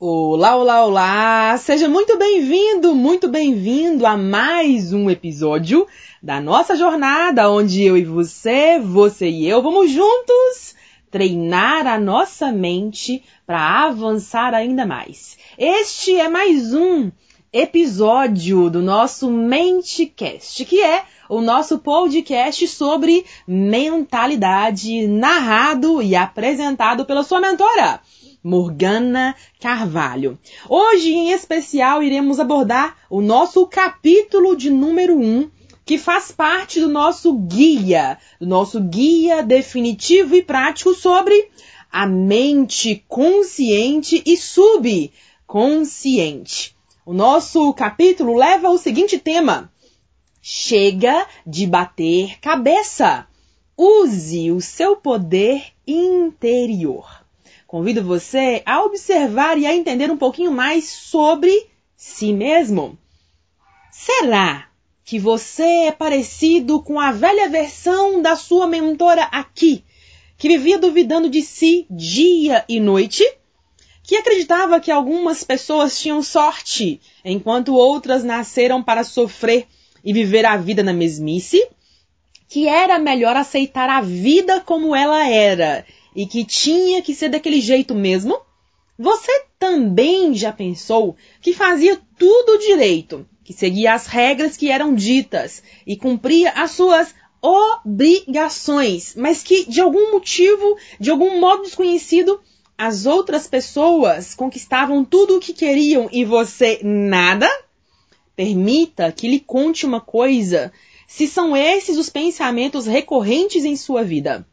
Olá, olá, olá! Seja muito bem-vindo, muito bem-vindo a mais um episódio da nossa jornada, onde eu e você, você e eu, vamos juntos treinar a nossa mente para avançar ainda mais. Este é mais um episódio do nosso Mentecast, que é o nosso podcast sobre mentalidade, narrado e apresentado pela sua mentora. Morgana Carvalho. Hoje, em especial, iremos abordar o nosso capítulo de número 1, um, que faz parte do nosso guia, do nosso guia definitivo e prático sobre a mente consciente e subconsciente. O nosso capítulo leva o seguinte tema: Chega de bater cabeça. Use o seu poder interior. Convido você a observar e a entender um pouquinho mais sobre si mesmo. Será que você é parecido com a velha versão da sua mentora aqui, que vivia duvidando de si dia e noite? Que acreditava que algumas pessoas tinham sorte, enquanto outras nasceram para sofrer e viver a vida na mesmice? Que era melhor aceitar a vida como ela era e que tinha que ser daquele jeito mesmo? Você também já pensou que fazia tudo direito, que seguia as regras que eram ditas e cumpria as suas obrigações, mas que de algum motivo, de algum modo desconhecido, as outras pessoas conquistavam tudo o que queriam e você nada? Permita que lhe conte uma coisa, se são esses os pensamentos recorrentes em sua vida.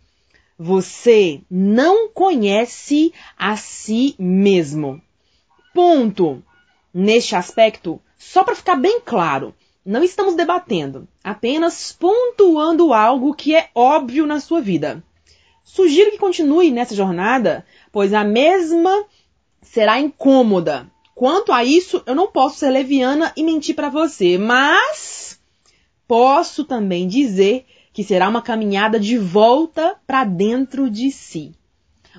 Você não conhece a si mesmo. Ponto. Neste aspecto, só para ficar bem claro, não estamos debatendo, apenas pontuando algo que é óbvio na sua vida. Sugiro que continue nessa jornada, pois a mesma será incômoda. Quanto a isso, eu não posso ser leviana e mentir para você, mas posso também dizer que será uma caminhada de volta para dentro de si.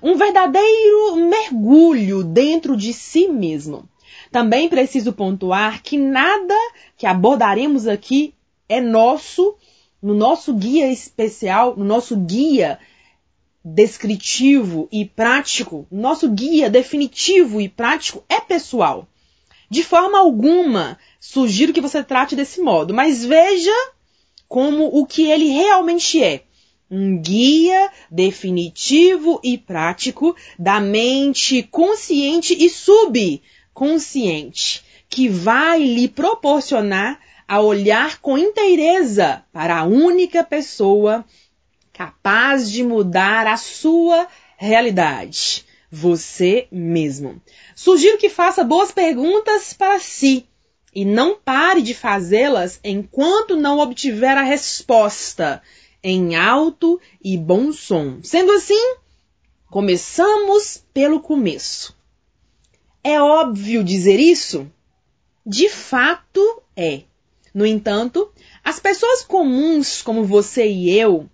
Um verdadeiro mergulho dentro de si mesmo. Também preciso pontuar que nada que abordaremos aqui é nosso, no nosso guia especial, no nosso guia descritivo e prático, nosso guia definitivo e prático é pessoal. De forma alguma, sugiro que você trate desse modo, mas veja como o que ele realmente é. Um guia definitivo e prático da mente consciente e subconsciente, que vai lhe proporcionar a olhar com inteireza para a única pessoa capaz de mudar a sua realidade, você mesmo. Sugiro que faça boas perguntas para si e não pare de fazê-las enquanto não obtiver a resposta em alto e bom som. Sendo assim, começamos pelo começo. É óbvio dizer isso? De fato é. No entanto, as pessoas comuns como você e eu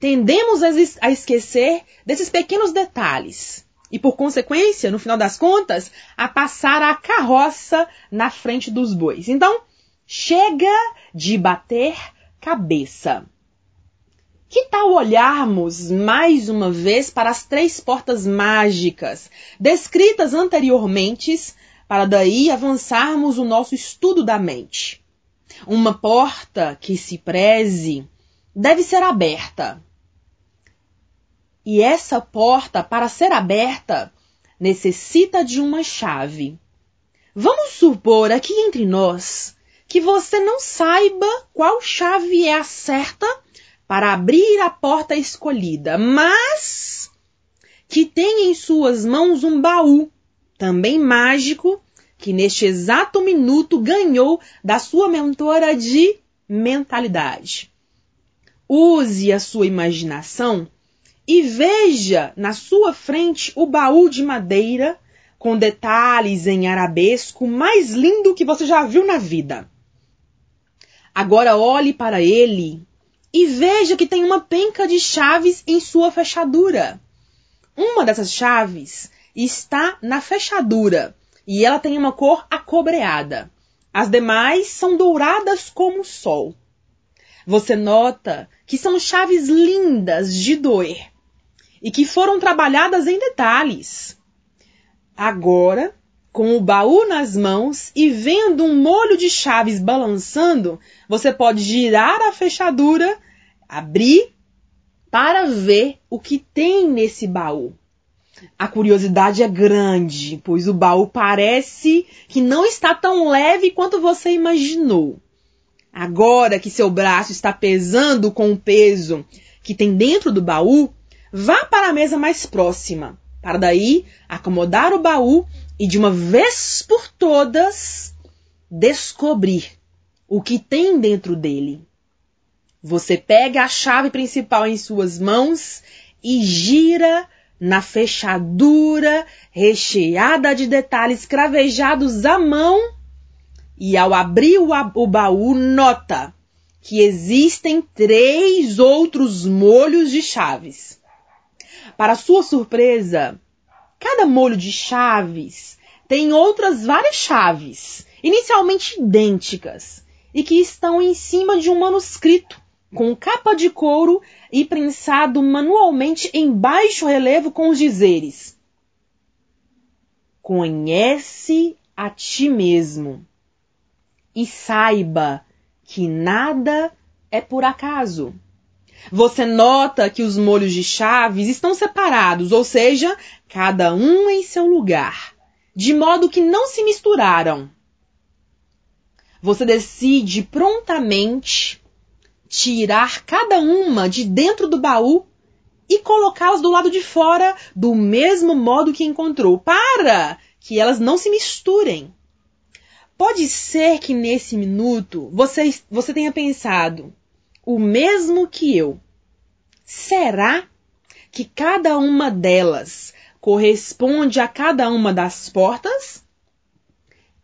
tendemos a esquecer desses pequenos detalhes e, por consequência, no final das contas, a passar a carroça na frente dos bois. Então, chega de bater cabeça. Que tal olharmos mais uma vez para as três portas mágicas descritas anteriormente, para daí avançarmos o nosso estudo da mente? Uma porta que se preze deve ser aberta e essa porta, para ser aberta, necessita de uma chave. Vamos supor aqui entre nós que você não saiba qual chave é a certa para abrir a porta escolhida, mas que tem em suas mãos um baú, também mágico, que neste exato minuto ganhou da sua mentora de mentalidade. Use a sua imaginação e veja na sua frente o baú de madeira com detalhes em arabesco mais lindo que você já viu na vida. Agora olhe para ele e veja que tem uma penca de chaves em sua fechadura. Uma dessas chaves está na fechadura e ela tem uma cor acobreada. As demais são douradas como o sol. Você nota que são chaves lindas de doer e que foram trabalhadas em detalhes. Agora, com o baú nas mãos e vendo um molho de chaves balançando, você pode girar a fechadura, abrir para ver o que tem nesse baú. A curiosidade é grande, pois o baú parece que não está tão leve quanto você imaginou. Agora que seu braço está pesando com o peso que tem dentro do baú, vá para a mesa mais próxima, para daí acomodar o baú e de uma vez por todas descobrir o que tem dentro dele. Você pega a chave principal em suas mãos e gira na fechadura recheada de detalhes cravejados à mão. E ao abrir o, baú, nota que existem três outros molhos de chaves. Para sua surpresa, cada molho de chaves tem outras várias chaves, inicialmente idênticas, e que estão em cima de um manuscrito com capa de couro e prensado manualmente em baixo relevo com os dizeres: Conhece a ti mesmo e saiba que nada é por acaso. Você nota que os molhos de chaves estão separados, ou seja, cada um em seu lugar, de modo que não se misturaram. Você decide prontamente tirar cada uma de dentro do baú e colocá-las do lado de fora do mesmo modo que encontrou, para que elas não se misturem. Pode ser que nesse minuto você, você tenha pensado o mesmo que eu. Será que cada uma delas corresponde a cada uma das portas?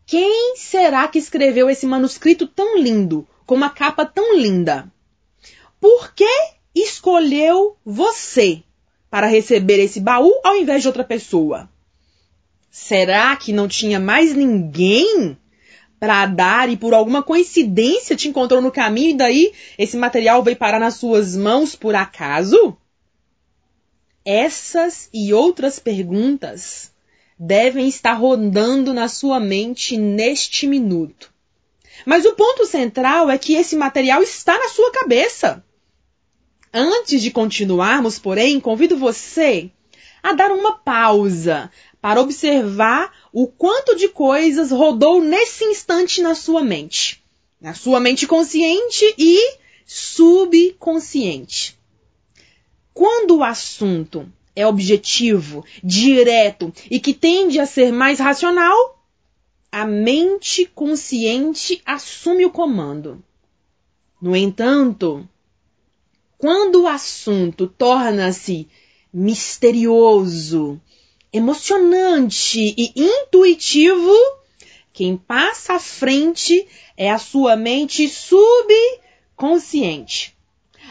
Quem será que escreveu esse manuscrito tão lindo, com uma capa tão linda? Por que escolheu você para receber esse baú ao invés de outra pessoa? Será que não tinha mais ninguém para dar e por alguma coincidência te encontrou no caminho e daí esse material veio parar nas suas mãos por acaso? Essas e outras perguntas devem estar rondando na sua mente neste minuto. Mas o ponto central é que esse material está na sua cabeça. Antes de continuarmos, porém, convido você a dar uma pausa para observar o quanto de coisas rodou nesse instante na sua mente. Na sua mente consciente e subconsciente. Quando o assunto é objetivo, direto e que tende a ser mais racional, a mente consciente assume o comando. No entanto, quando o assunto torna-se misterioso, emocionante e intuitivo, quem passa à frente é a sua mente subconsciente.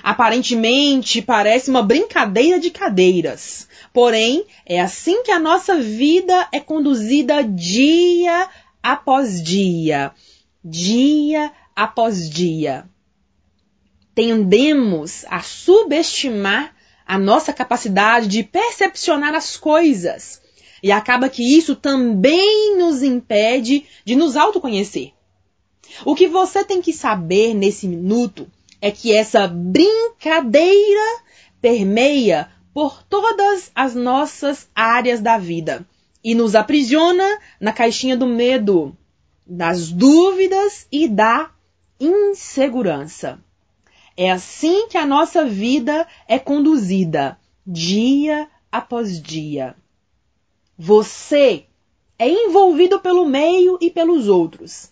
Aparentemente parece uma brincadeira de cadeiras, porém é assim que a nossa vida é conduzida dia após dia, dia após dia. Tendemos a subestimar a nossa capacidade de percepcionar as coisas. E acaba que isso também nos impede de nos autoconhecer. O que você tem que saber nesse minuto é que essa brincadeira permeia por todas as nossas áreas da vida e nos aprisiona na caixinha do medo, das dúvidas e da insegurança. É assim que a nossa vida é conduzida, dia após dia. Você é envolvido pelo meio e pelos outros.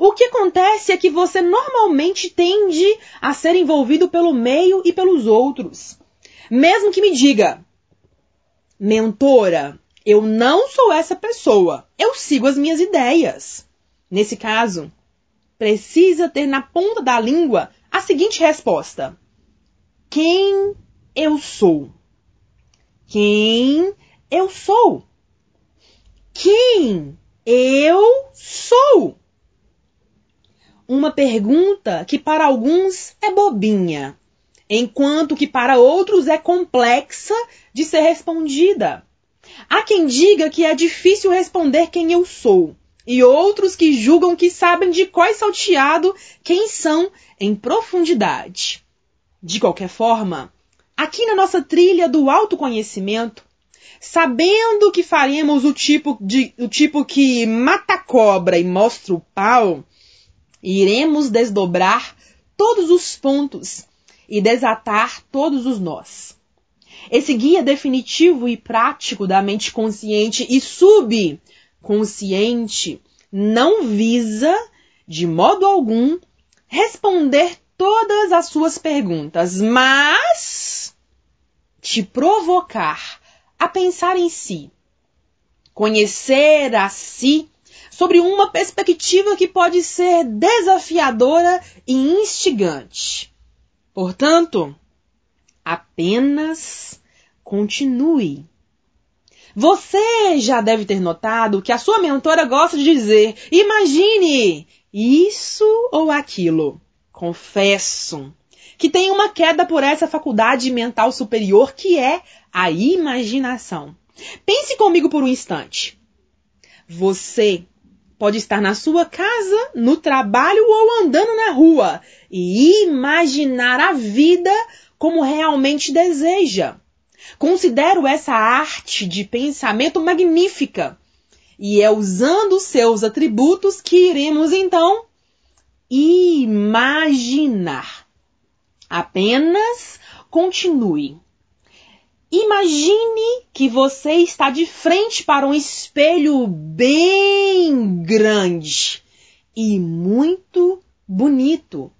O que acontece é que você normalmente tende a ser envolvido pelo meio e pelos outros. Mesmo que me diga, mentora, eu não sou essa pessoa, eu sigo as minhas ideias. Nesse caso, precisa ter na ponta da língua a seguinte resposta: Quem eu sou? Quem eu sou? Quem eu sou? Uma pergunta que para alguns é bobinha, enquanto que para outros é complexa de ser respondida. Há quem diga que é difícil responder quem eu sou, e outros que julgam que sabem de qual salteado quem são em profundidade. De qualquer forma, aqui na nossa trilha do autoconhecimento, sabendo que faremos o tipo, de, o tipo que mata a cobra e mostra o pau, iremos desdobrar todos os pontos e desatar todos os nós. Esse guia definitivo e prático da mente consciente e subconsciente não visa, de modo algum, responder todas as suas perguntas, mas te provocar a pensar em si, conhecer a si sobre uma perspectiva que pode ser desafiadora e instigante. Portanto, apenas continue. Você já deve ter notado que a sua mentora gosta de dizer: imagine isso ou aquilo. Confesso que tem uma queda por essa faculdade mental superior que é a imaginação. Pense comigo por um instante. Você pode estar na sua casa, no trabalho ou andando na rua e imaginar a vida como realmente deseja. Considero essa arte de pensamento magnífica. E é usando seus atributos que iremos então imaginar. Apenas continue. Imagine que você está de frente para um espelho bem grande e muito bonito.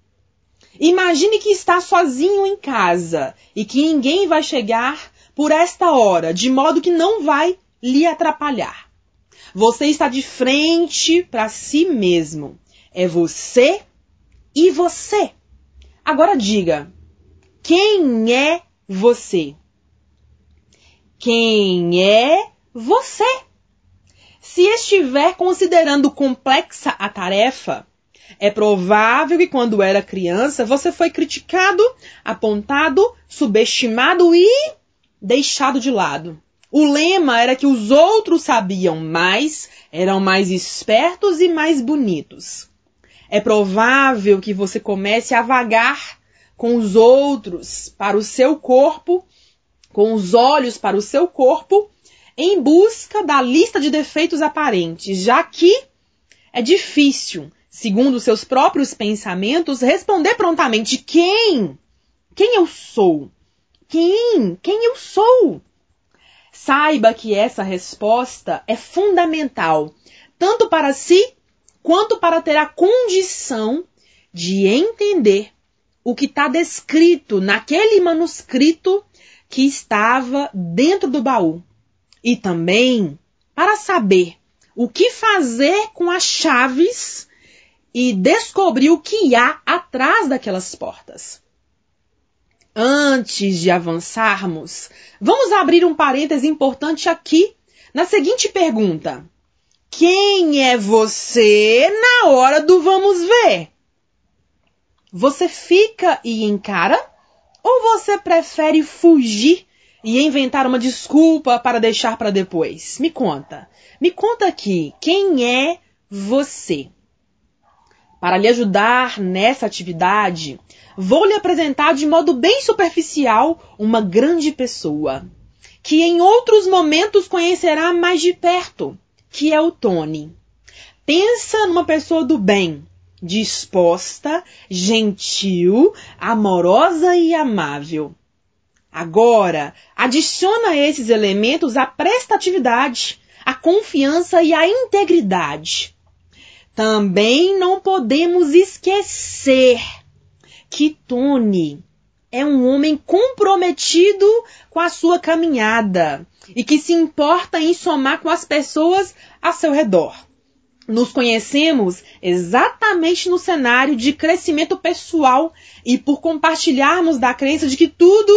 Imagine que está sozinho em casa e que ninguém vai chegar por esta hora, de modo que não vai lhe atrapalhar. Você está de frente para si mesmo. É você e você. Agora diga: quem é você? Quem é você? Se estiver considerando complexa a tarefa, é provável que quando era criança você foi criticado, apontado, subestimado e deixado de lado. O lema era que os outros sabiam mais, eram mais espertos e mais bonitos. É provável que você comece a vagar com os outros para o seu corpo, com os olhos para o seu corpo, em busca da lista de defeitos aparentes, já que é difícil segundo seus próprios pensamentos, responder prontamente: quem? Quem eu sou? Quem? Quem eu sou? Saiba que essa resposta é fundamental, tanto para si quanto para ter a condição de entender o que está descrito naquele manuscrito que estava dentro do baú. E também para saber o que fazer com as chaves e descobrir o que há atrás daquelas portas. Antes de avançarmos, vamos abrir um parêntese importante aqui na seguinte pergunta: Quem é você na hora do vamos ver? Você fica e encara? Ou você prefere fugir e inventar uma desculpa para deixar para depois? Me conta. Me conta aqui, quem é você? Para lhe ajudar nessa atividade, vou lhe apresentar de modo bem superficial uma grande pessoa, que em outros momentos conhecerá mais de perto, que é o Tony. Pensa numa pessoa do bem, disposta, gentil, amorosa e amável. Agora, adiciona a esses elementos a prestatividade, a confiança e a integridade. Também não podemos esquecer que Tony é um homem comprometido com a sua caminhada e que se importa em somar com as pessoas a seu redor. Nos conhecemos exatamente no cenário de crescimento pessoal e por compartilharmos da crença de que tudo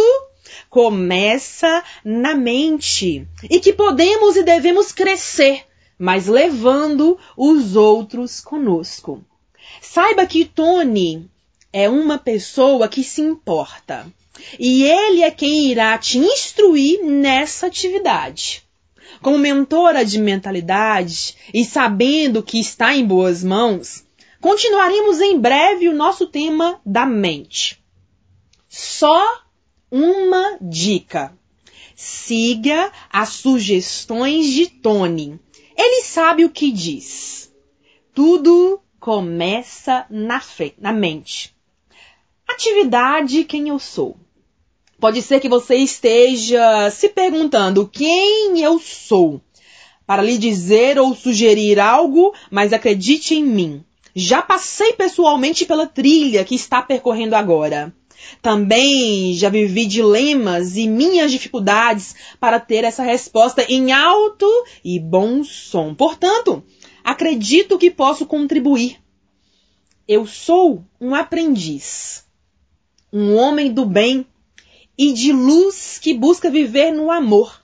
começa na mente e que podemos e devemos crescer mas levando os outros conosco. Saiba que Tony é uma pessoa que se importa. E ele é quem irá te instruir nessa atividade. Como mentora de mentalidade e sabendo que está em boas mãos, continuaremos em breve o nosso tema da mente. Só uma dica. Siga as sugestões de Tony. Ele sabe o que diz. Tudo começa na, na mente. Atividade quem eu sou. Pode ser que você esteja se perguntando quem eu sou. Para lhe dizer ou sugerir algo, mas acredite em mim. Já passei pessoalmente pela trilha que está percorrendo agora. Também já vivi dilemas e minhas dificuldades para ter essa resposta em alto e bom som. Portanto, acredito que posso contribuir. Eu sou um aprendiz, um homem do bem e de luz que busca viver no amor,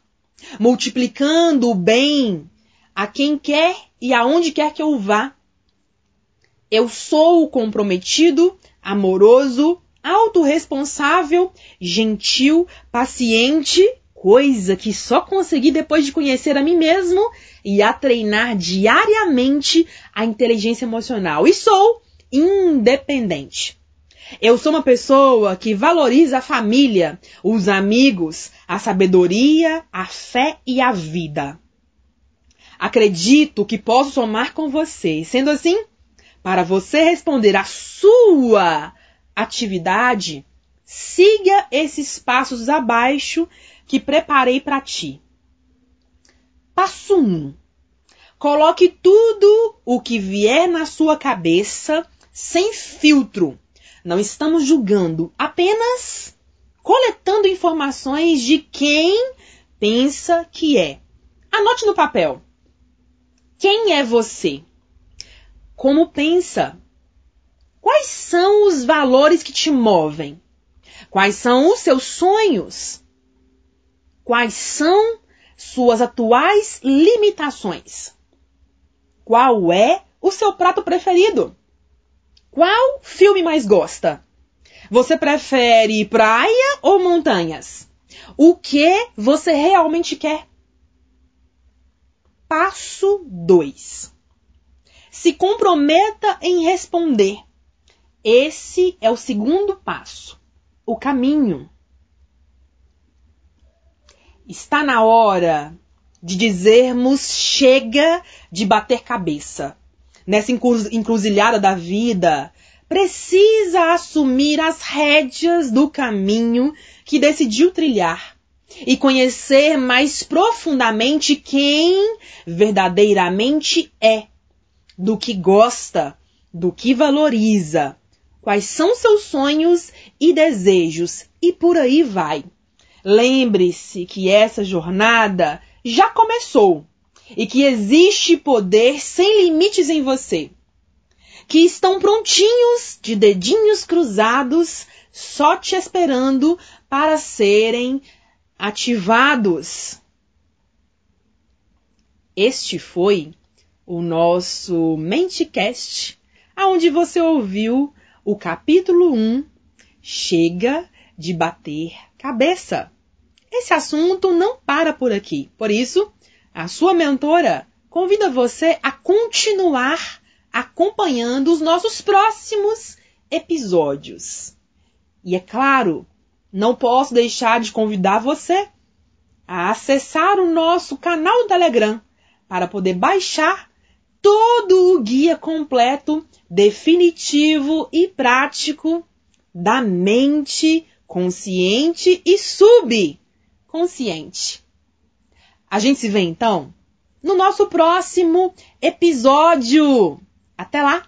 multiplicando o bem a quem quer e aonde quer que eu vá. Eu sou comprometido, amoroso, autorresponsável, gentil, paciente, coisa que só consegui depois de conhecer a mim mesmo e a treinar diariamente a inteligência emocional. E sou independente. Eu sou uma pessoa que valoriza a família, os amigos, a sabedoria, a fé e a vida. Acredito que posso somar com você. Sendo assim, para você responder a sua atividade, siga esses passos abaixo que preparei para ti. Passo 1. Um, coloque tudo o que vier na sua cabeça sem filtro não estamos julgando, apenas coletando informações de quem pensa que é. Anote no papel. Quem é você? Como pensa? Quais são os valores que te movem? Quais são os seus sonhos? Quais são suas atuais limitações? Qual é o seu prato preferido? Qual filme mais gosta? Você prefere praia ou montanhas? O que você realmente quer? Passo 2. Se comprometa em responder. Esse é o segundo passo. O caminho. Está na hora de dizermos chega de bater cabeça nessa encruzilhada da vida, precisa assumir as rédeas do caminho que decidiu trilhar e conhecer mais profundamente quem verdadeiramente é, do que gosta, do que valoriza, quais são seus sonhos e desejos e por aí vai. Lembre-se que essa jornada já começou e que existe poder sem limites em você, que estão prontinhos, de dedinhos cruzados, só te esperando para serem ativados. Este foi o nosso Mentecast, aonde você ouviu o capítulo 1, Chega de bater cabeça. Esse assunto não para por aqui. Por isso, a sua mentora convida você a continuar acompanhando os nossos próximos episódios. E é claro, não posso deixar de convidar você a acessar o nosso canal Telegram para poder baixar todo o guia completo, definitivo e prático da mente consciente e subconsciente. A gente se vê então no nosso próximo episódio. Até lá!